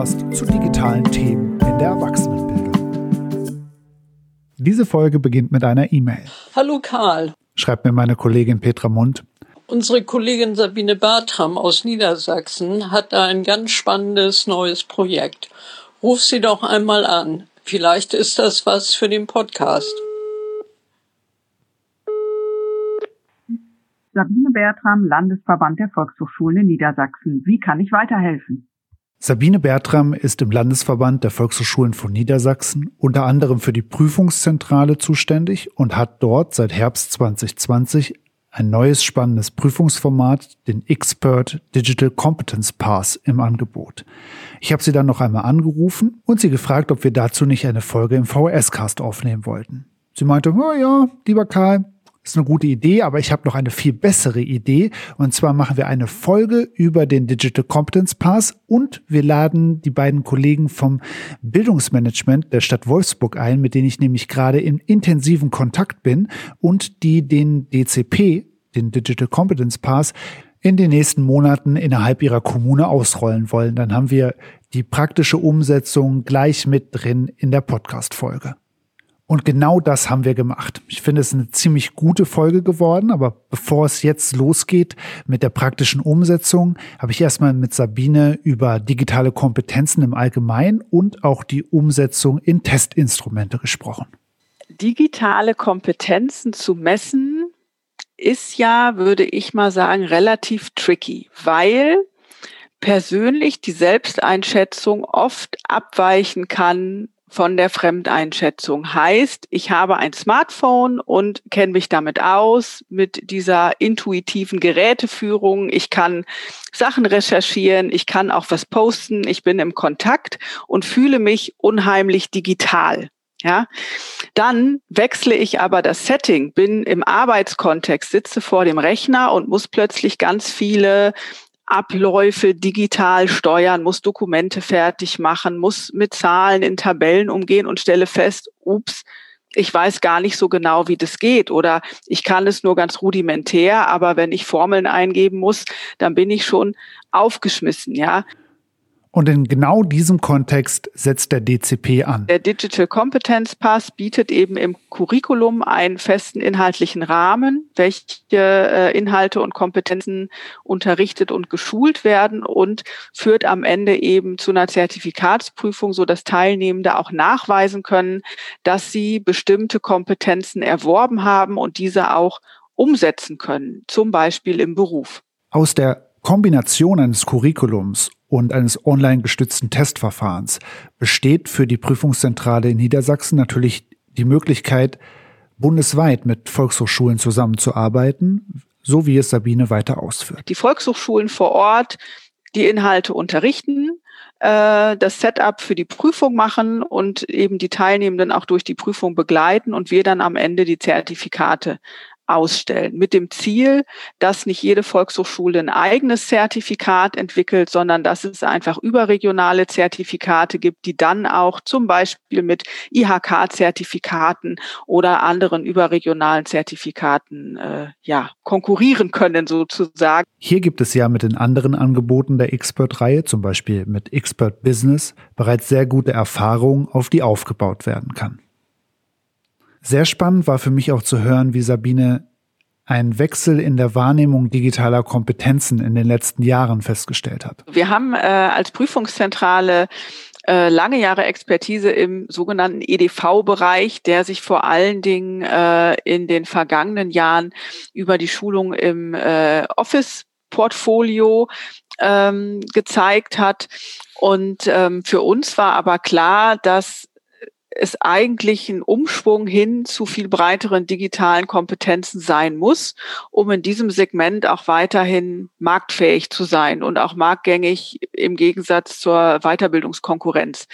Podcast zu digitalen Themen in der Erwachsenenbildung. Diese Folge beginnt mit einer E-Mail. Hallo Karl. Schreibt mir meine Kollegin Petra Mund. Unsere Kollegin Sabine Bartram aus Niedersachsen hat da ein ganz spannendes neues Projekt. Ruf sie doch einmal an. Vielleicht ist das was für den Podcast. Sabine Bertram, Landesverband der Volkshochschulen in Niedersachsen. Wie kann ich weiterhelfen? Sabine Bertram ist im Landesverband der Volkshochschulen von Niedersachsen unter anderem für die Prüfungszentrale zuständig und hat dort seit Herbst 2020 ein neues spannendes Prüfungsformat, den Expert Digital Competence Pass im Angebot. Ich habe sie dann noch einmal angerufen und sie gefragt, ob wir dazu nicht eine Folge im VHS-Cast aufnehmen wollten. Sie meinte, oh ja, lieber Karl, ist eine gute Idee, aber ich habe noch eine viel bessere Idee. Und zwar machen wir eine Folge über den Digital Competence Pass und wir laden die beiden Kollegen vom Bildungsmanagement der Stadt Wolfsburg ein, mit denen ich nämlich gerade in intensiven Kontakt bin und die den DCP, den Digital Competence Pass, in den nächsten Monaten innerhalb ihrer Kommune ausrollen wollen. Dann haben wir die praktische Umsetzung gleich mit drin in der Podcast-Folge. Und genau das haben wir gemacht. Ich finde es eine ziemlich gute Folge geworden, aber bevor es jetzt losgeht mit der praktischen Umsetzung, habe ich erstmal mit Sabine über digitale Kompetenzen im Allgemeinen und auch die Umsetzung in Testinstrumente gesprochen. Digitale Kompetenzen zu messen ist ja, würde ich mal sagen, relativ tricky, weil persönlich die Selbsteinschätzung oft abweichen kann von der Fremdeinschätzung. Heißt, ich habe ein Smartphone und kenne mich damit aus, mit dieser intuitiven Geräteführung. Ich kann Sachen recherchieren, ich kann auch was posten, ich bin im Kontakt und fühle mich unheimlich digital. Ja, dann wechsle ich aber das Setting, bin im Arbeitskontext, sitze vor dem Rechner und muss plötzlich ganz viele Abläufe digital steuern, muss Dokumente fertig machen, muss mit Zahlen in Tabellen umgehen und stelle fest, ups, ich weiß gar nicht so genau, wie das geht oder ich kann es nur ganz rudimentär, aber wenn ich Formeln eingeben muss, dann bin ich schon aufgeschmissen, ja. Und in genau diesem Kontext setzt der DCP an. Der Digital Competence Pass bietet eben im Curriculum einen festen inhaltlichen Rahmen, welche äh, Inhalte und Kompetenzen unterrichtet und geschult werden und führt am Ende eben zu einer Zertifikatsprüfung, so dass Teilnehmende auch nachweisen können, dass sie bestimmte Kompetenzen erworben haben und diese auch umsetzen können, zum Beispiel im Beruf. Aus der Kombination eines Curriculums und eines online gestützten Testverfahrens besteht für die Prüfungszentrale in Niedersachsen natürlich die Möglichkeit, bundesweit mit Volkshochschulen zusammenzuarbeiten, so wie es Sabine weiter ausführt. Die Volkshochschulen vor Ort die Inhalte unterrichten, äh, das Setup für die Prüfung machen und eben die Teilnehmenden auch durch die Prüfung begleiten und wir dann am Ende die Zertifikate ausstellen, mit dem Ziel, dass nicht jede Volkshochschule ein eigenes Zertifikat entwickelt, sondern dass es einfach überregionale Zertifikate gibt, die dann auch zum Beispiel mit IHK-Zertifikaten oder anderen überregionalen Zertifikaten äh, ja, konkurrieren können sozusagen. Hier gibt es ja mit den anderen Angeboten der Expert-Reihe, zum Beispiel mit Expert Business, bereits sehr gute Erfahrungen, auf die aufgebaut werden kann. Sehr spannend war für mich auch zu hören, wie Sabine einen Wechsel in der Wahrnehmung digitaler Kompetenzen in den letzten Jahren festgestellt hat. Wir haben äh, als Prüfungszentrale äh, lange Jahre Expertise im sogenannten EDV-Bereich, der sich vor allen Dingen äh, in den vergangenen Jahren über die Schulung im äh, Office-Portfolio ähm, gezeigt hat. Und ähm, für uns war aber klar, dass es eigentlich ein Umschwung hin zu viel breiteren digitalen Kompetenzen sein muss, um in diesem Segment auch weiterhin marktfähig zu sein und auch marktgängig im Gegensatz zur Weiterbildungskonkurrenz.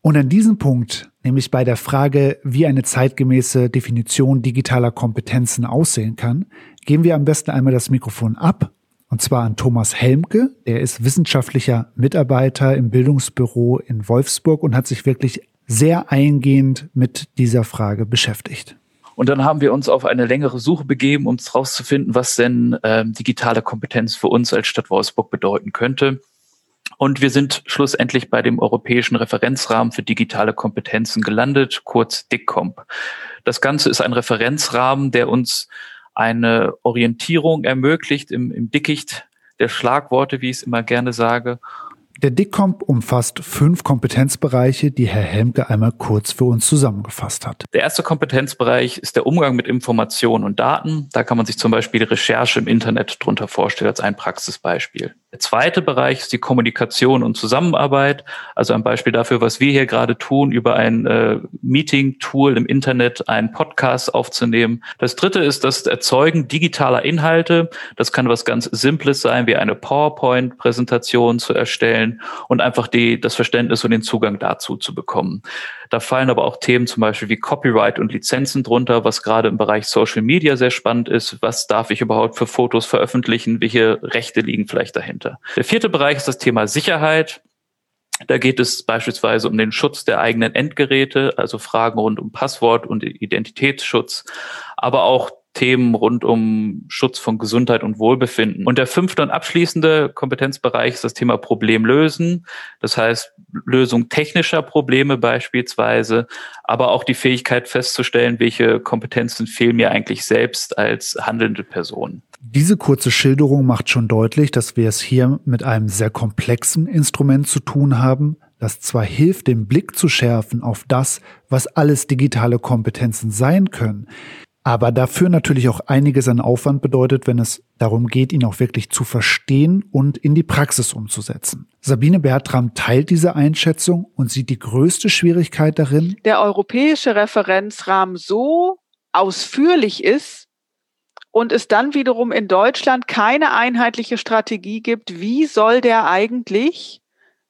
Und an diesem Punkt, nämlich bei der Frage, wie eine zeitgemäße Definition digitaler Kompetenzen aussehen kann, geben wir am besten einmal das Mikrofon ab und zwar an Thomas Helmke. Der ist wissenschaftlicher Mitarbeiter im Bildungsbüro in Wolfsburg und hat sich wirklich sehr eingehend mit dieser Frage beschäftigt. Und dann haben wir uns auf eine längere Suche begeben, um herauszufinden, was denn ähm, digitale Kompetenz für uns als Stadt Wolfsburg bedeuten könnte. Und wir sind schlussendlich bei dem Europäischen Referenzrahmen für digitale Kompetenzen gelandet, kurz DICCOMP. Das Ganze ist ein Referenzrahmen, der uns eine Orientierung ermöglicht im, im Dickicht der Schlagworte, wie ich es immer gerne sage, der DICCOMP umfasst fünf Kompetenzbereiche, die Herr Helmke einmal kurz für uns zusammengefasst hat. Der erste Kompetenzbereich ist der Umgang mit Informationen und Daten. Da kann man sich zum Beispiel die Recherche im Internet drunter vorstellen als ein Praxisbeispiel. Der zweite Bereich ist die Kommunikation und Zusammenarbeit. Also ein Beispiel dafür, was wir hier gerade tun, über ein äh, Meeting-Tool im Internet einen Podcast aufzunehmen. Das dritte ist das Erzeugen digitaler Inhalte. Das kann was ganz Simples sein, wie eine PowerPoint-Präsentation zu erstellen und einfach die, das Verständnis und den Zugang dazu zu bekommen. Da fallen aber auch Themen zum Beispiel wie Copyright und Lizenzen drunter, was gerade im Bereich Social Media sehr spannend ist. Was darf ich überhaupt für Fotos veröffentlichen? Welche Rechte liegen vielleicht dahinter? Der vierte Bereich ist das Thema Sicherheit. Da geht es beispielsweise um den Schutz der eigenen Endgeräte, also Fragen rund um Passwort und Identitätsschutz, aber auch Themen rund um Schutz von Gesundheit und Wohlbefinden. Und der fünfte und abschließende Kompetenzbereich ist das Thema Problemlösen. Das heißt, Lösung technischer Probleme beispielsweise, aber auch die Fähigkeit festzustellen, welche Kompetenzen fehlen mir eigentlich selbst als handelnde Person. Diese kurze Schilderung macht schon deutlich, dass wir es hier mit einem sehr komplexen Instrument zu tun haben, das zwar hilft, den Blick zu schärfen auf das, was alles digitale Kompetenzen sein können, aber dafür natürlich auch einiges an Aufwand bedeutet, wenn es darum geht, ihn auch wirklich zu verstehen und in die Praxis umzusetzen. Sabine Bertram teilt diese Einschätzung und sieht die größte Schwierigkeit darin, der europäische Referenzrahmen so ausführlich ist und es dann wiederum in Deutschland keine einheitliche Strategie gibt, wie soll der eigentlich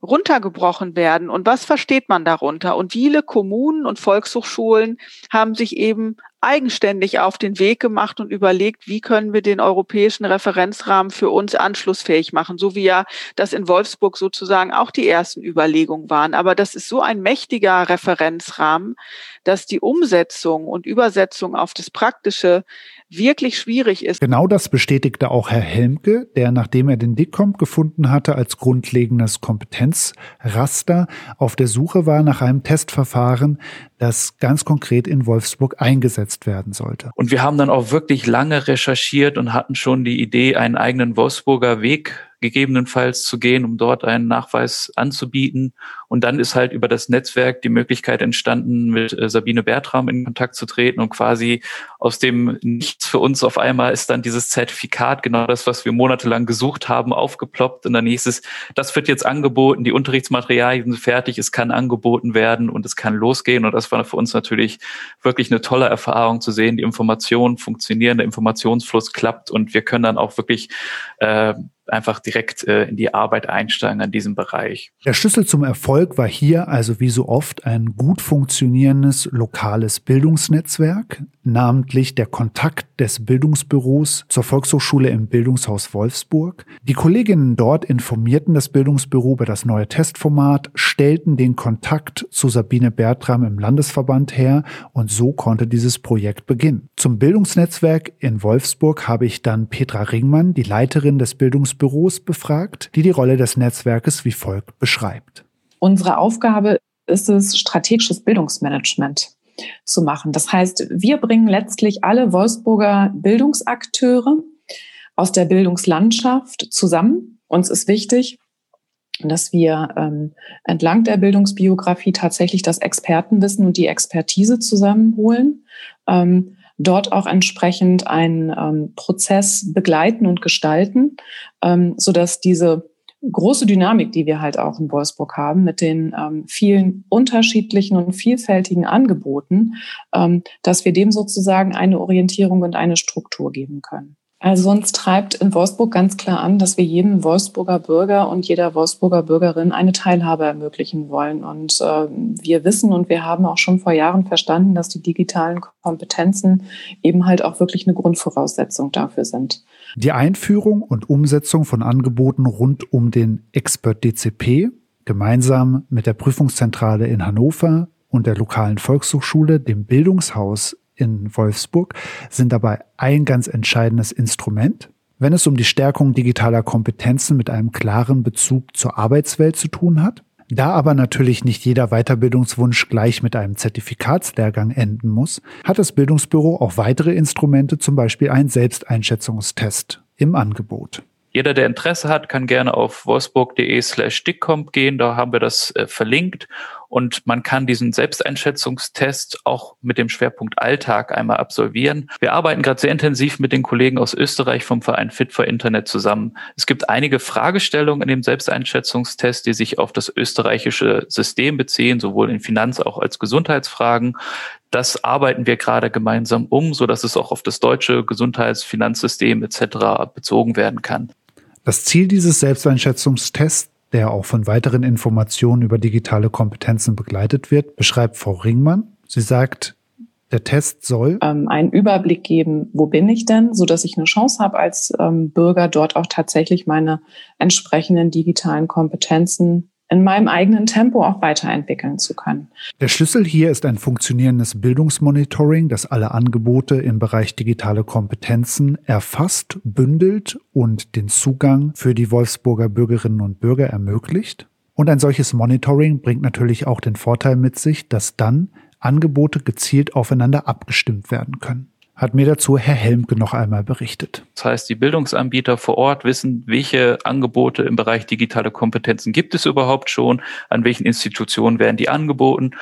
runtergebrochen werden und was versteht man darunter? Und viele Kommunen und Volkshochschulen haben sich eben eigenständig auf den Weg gemacht und überlegt, wie können wir den europäischen Referenzrahmen für uns anschlussfähig machen, so wie ja das in Wolfsburg sozusagen auch die ersten Überlegungen waren. Aber das ist so ein mächtiger Referenzrahmen, dass die Umsetzung und Übersetzung auf das Praktische wirklich schwierig ist. Genau das bestätigte auch Herr Helmke, der, nachdem er den DICOMP gefunden hatte als grundlegendes Kompetenzraster, auf der Suche war nach einem Testverfahren, das ganz konkret in Wolfsburg eingesetzt werden sollte. Und wir haben dann auch wirklich lange recherchiert und hatten schon die Idee, einen eigenen Wolfsburger Weg gegebenenfalls zu gehen, um dort einen Nachweis anzubieten. Und dann ist halt über das Netzwerk die Möglichkeit entstanden, mit äh, Sabine Bertram in Kontakt zu treten und quasi aus dem Nichts für uns auf einmal ist dann dieses Zertifikat, genau das, was wir monatelang gesucht haben, aufgeploppt. Und dann hieß es, das wird jetzt angeboten, die Unterrichtsmaterialien sind fertig, es kann angeboten werden und es kann losgehen. Und das war für uns natürlich wirklich eine tolle Erfahrung zu sehen, die Informationen funktionieren, der Informationsfluss klappt und wir können dann auch wirklich äh, einfach direkt äh, in die Arbeit einsteigen an diesem Bereich. Der Schlüssel zum Erfolg war hier also wie so oft ein gut funktionierendes lokales Bildungsnetzwerk, namentlich der Kontakt des Bildungsbüros zur Volkshochschule im Bildungshaus Wolfsburg. Die Kolleginnen dort informierten das Bildungsbüro über das neue Testformat, stellten den Kontakt zu Sabine Bertram im Landesverband her und so konnte dieses Projekt beginnen. Zum Bildungsnetzwerk in Wolfsburg habe ich dann Petra Ringmann, die Leiterin des Bildungsbüros, befragt, die die Rolle des Netzwerkes wie folgt beschreibt. Unsere Aufgabe ist es, strategisches Bildungsmanagement zu machen. Das heißt, wir bringen letztlich alle Wolfsburger Bildungsakteure aus der Bildungslandschaft zusammen. Uns ist wichtig, dass wir ähm, entlang der Bildungsbiografie tatsächlich das Expertenwissen und die Expertise zusammenholen, ähm, dort auch entsprechend einen ähm, Prozess begleiten und gestalten, ähm, so dass diese große Dynamik, die wir halt auch in Wolfsburg haben, mit den ähm, vielen unterschiedlichen und vielfältigen Angeboten, ähm, dass wir dem sozusagen eine Orientierung und eine Struktur geben können. Also uns treibt in Wolfsburg ganz klar an, dass wir jedem Wolfsburger Bürger und jeder Wolfsburger Bürgerin eine Teilhabe ermöglichen wollen. Und äh, wir wissen und wir haben auch schon vor Jahren verstanden, dass die digitalen Kompetenzen eben halt auch wirklich eine Grundvoraussetzung dafür sind. Die Einführung und Umsetzung von Angeboten rund um den Expert DCP gemeinsam mit der Prüfungszentrale in Hannover und der lokalen Volkshochschule, dem Bildungshaus in Wolfsburg sind dabei ein ganz entscheidendes Instrument. wenn es um die Stärkung digitaler Kompetenzen mit einem klaren Bezug zur Arbeitswelt zu tun hat. Da aber natürlich nicht jeder Weiterbildungswunsch gleich mit einem Zertifikatslehrgang enden muss, hat das Bildungsbüro auch weitere Instrumente, zum Beispiel einen Selbsteinschätzungstest im Angebot. Jeder, der Interesse hat, kann gerne auf wolfsburg.de slash dickcomp gehen. Da haben wir das äh, verlinkt. Und man kann diesen Selbsteinschätzungstest auch mit dem Schwerpunkt Alltag einmal absolvieren. Wir arbeiten gerade sehr intensiv mit den Kollegen aus Österreich vom Verein Fit for Internet zusammen. Es gibt einige Fragestellungen in dem Selbsteinschätzungstest, die sich auf das österreichische System beziehen, sowohl in Finanz- auch als Gesundheitsfragen. Das arbeiten wir gerade gemeinsam um, so dass es auch auf das deutsche Gesundheitsfinanzsystem etc. bezogen werden kann. Das Ziel dieses Selbsteinschätzungstests, der auch von weiteren Informationen über digitale Kompetenzen begleitet wird, beschreibt Frau Ringmann. Sie sagt, der Test soll ähm, einen Überblick geben, wo bin ich denn, so dass ich eine Chance habe als ähm, Bürger dort auch tatsächlich meine entsprechenden digitalen Kompetenzen in meinem eigenen Tempo auch weiterentwickeln zu können. Der Schlüssel hier ist ein funktionierendes Bildungsmonitoring, das alle Angebote im Bereich digitale Kompetenzen erfasst, bündelt und den Zugang für die Wolfsburger Bürgerinnen und Bürger ermöglicht. Und ein solches Monitoring bringt natürlich auch den Vorteil mit sich, dass dann Angebote gezielt aufeinander abgestimmt werden können hat mir dazu Herr Helmke noch einmal berichtet. Das heißt, die Bildungsanbieter vor Ort wissen, welche Angebote im Bereich digitale Kompetenzen gibt es überhaupt schon, an welchen Institutionen werden die angeboten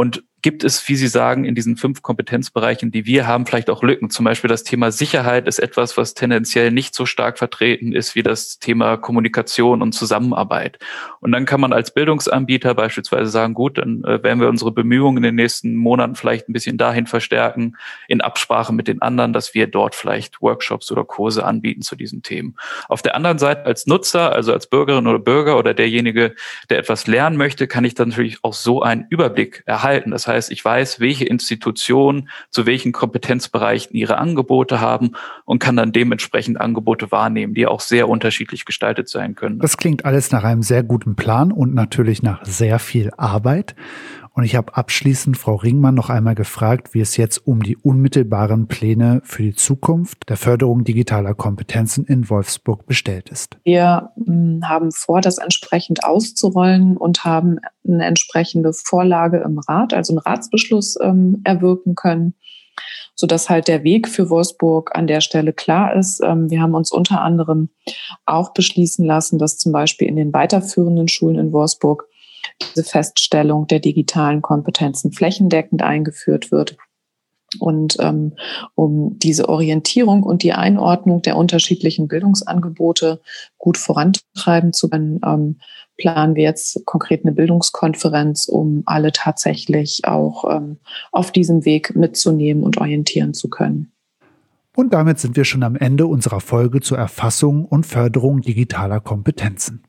und gibt es, wie Sie sagen, in diesen fünf Kompetenzbereichen, die wir haben, vielleicht auch Lücken. Zum Beispiel das Thema Sicherheit ist etwas, was tendenziell nicht so stark vertreten ist wie das Thema Kommunikation und Zusammenarbeit. Und dann kann man als Bildungsanbieter beispielsweise sagen, gut, dann äh, werden wir unsere Bemühungen in den nächsten Monaten vielleicht ein bisschen dahin verstärken, in Absprache mit den anderen, dass wir dort vielleicht Workshops oder Kurse anbieten zu diesen Themen. Auf der anderen Seite als Nutzer, also als Bürgerin oder Bürger oder derjenige, der etwas lernen möchte, kann ich dann natürlich auch so einen Überblick erhalten. Das heißt, ich weiß, welche Institutionen zu welchen Kompetenzbereichen ihre Angebote haben und kann dann dementsprechend Angebote wahrnehmen, die auch sehr unterschiedlich gestaltet sein können. Das klingt alles nach einem sehr guten Plan und natürlich nach sehr viel Arbeit. Und ich habe abschließend Frau Ringmann noch einmal gefragt, wie es jetzt um die unmittelbaren Pläne für die Zukunft der Förderung digitaler Kompetenzen in Wolfsburg bestellt ist. Wir hm, haben vor, das entsprechend auszurollen und haben eine entsprechende Vorlage im Rat, also einen Ratsbeschluss ähm, erwirken können so dass halt der Weg für Wolfsburg an der Stelle klar ist. Ähm, wir haben uns unter anderem auch beschließen lassen, dass zum Beispiel in den weiterführenden Schulen in Wolfsburg diese Feststellung der digitalen Kompetenzen flächendeckend eingeführt wird. Und ähm, um diese Orientierung und die Einordnung der unterschiedlichen Bildungsangebote gut vorantreiben zu können, ähm, planen wir jetzt konkret eine Bildungskonferenz, um alle tatsächlich auch ähm, auf diesem Weg mitzunehmen und orientieren zu können. Und damit sind wir schon am Ende unserer Folge zur Erfassung und Förderung digitaler Kompetenzen.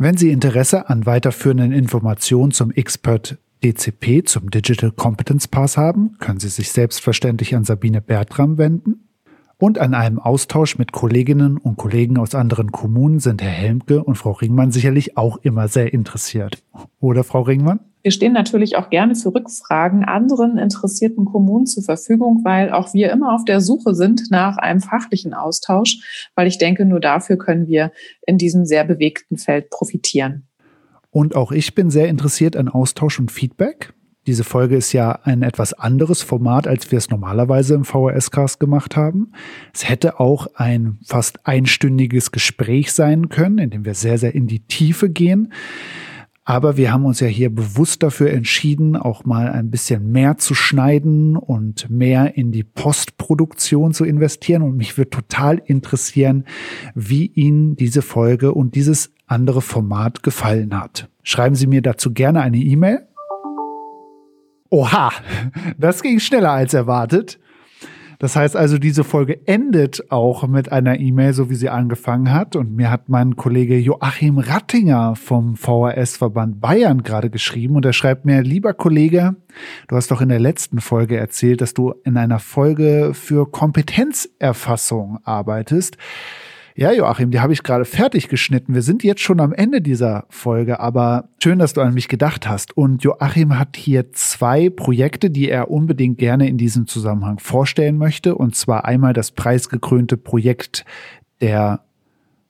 Wenn Sie Interesse an weiterführenden Informationen zum Expert DCP, zum Digital Competence Pass haben, können Sie sich selbstverständlich an Sabine Bertram wenden. Und an einem Austausch mit Kolleginnen und Kollegen aus anderen Kommunen sind Herr Helmke und Frau Ringmann sicherlich auch immer sehr interessiert. Oder Frau Ringmann? Wir stehen natürlich auch gerne für Rückfragen anderen interessierten Kommunen zur Verfügung, weil auch wir immer auf der Suche sind nach einem fachlichen Austausch, weil ich denke, nur dafür können wir in diesem sehr bewegten Feld profitieren. Und auch ich bin sehr interessiert an Austausch und Feedback. Diese Folge ist ja ein etwas anderes Format, als wir es normalerweise im VHS-Cast gemacht haben. Es hätte auch ein fast einstündiges Gespräch sein können, in dem wir sehr, sehr in die Tiefe gehen. Aber wir haben uns ja hier bewusst dafür entschieden, auch mal ein bisschen mehr zu schneiden und mehr in die Postproduktion zu investieren. Und mich würde total interessieren, wie Ihnen diese Folge und dieses andere Format gefallen hat. Schreiben Sie mir dazu gerne eine E-Mail. Oha, das ging schneller als erwartet. Das heißt also, diese Folge endet auch mit einer E-Mail, so wie sie angefangen hat. Und mir hat mein Kollege Joachim Rattinger vom VHS-Verband Bayern gerade geschrieben. Und er schreibt mir, lieber Kollege, du hast doch in der letzten Folge erzählt, dass du in einer Folge für Kompetenzerfassung arbeitest. Ja, Joachim, die habe ich gerade fertig geschnitten. Wir sind jetzt schon am Ende dieser Folge, aber schön, dass du an mich gedacht hast. Und Joachim hat hier zwei Projekte, die er unbedingt gerne in diesem Zusammenhang vorstellen möchte. Und zwar einmal das preisgekrönte Projekt der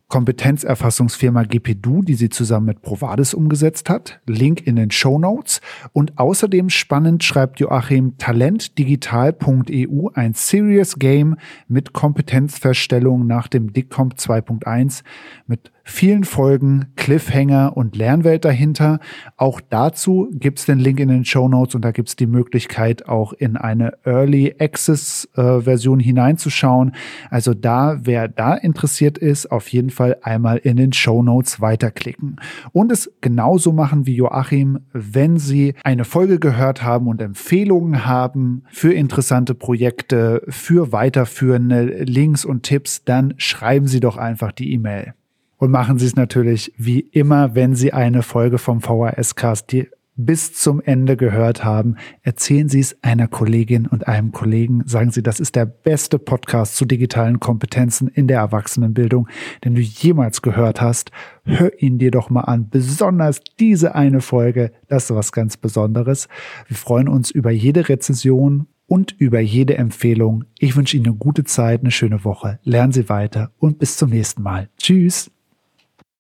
Kompetenzerfassungsfirma GPDU, die sie zusammen mit Provadis umgesetzt hat. Link in den Show Notes. Und außerdem spannend schreibt Joachim talentdigital.eu ein Serious Game mit Kompetenzfeststellung nach dem DICCOMP 2.1 mit vielen Folgen, Cliffhanger und Lernwelt dahinter. Auch dazu gibt's den Link in den Show Notes und da gibt's die Möglichkeit, auch in eine Early Access äh, Version hineinzuschauen. Also da, wer da interessiert ist, auf jeden Fall einmal in den Show Notes weiterklicken. Und es genauso machen wie Joachim, wenn Sie eine Folge gehört haben und Empfehlungen haben für interessante Projekte, für weiterführende Links und Tipps, dann schreiben Sie doch einfach die E-Mail. Und machen Sie es natürlich wie immer, wenn Sie eine Folge vom VHS-Cast bis zum Ende gehört haben. Erzählen Sie es einer Kollegin und einem Kollegen. Sagen Sie, das ist der beste Podcast zu digitalen Kompetenzen in der Erwachsenenbildung, den du jemals gehört hast. Hör ihn dir doch mal an. Besonders diese eine Folge. Das ist was ganz Besonderes. Wir freuen uns über jede Rezension und über jede Empfehlung. Ich wünsche Ihnen eine gute Zeit, eine schöne Woche. Lernen Sie weiter und bis zum nächsten Mal. Tschüss.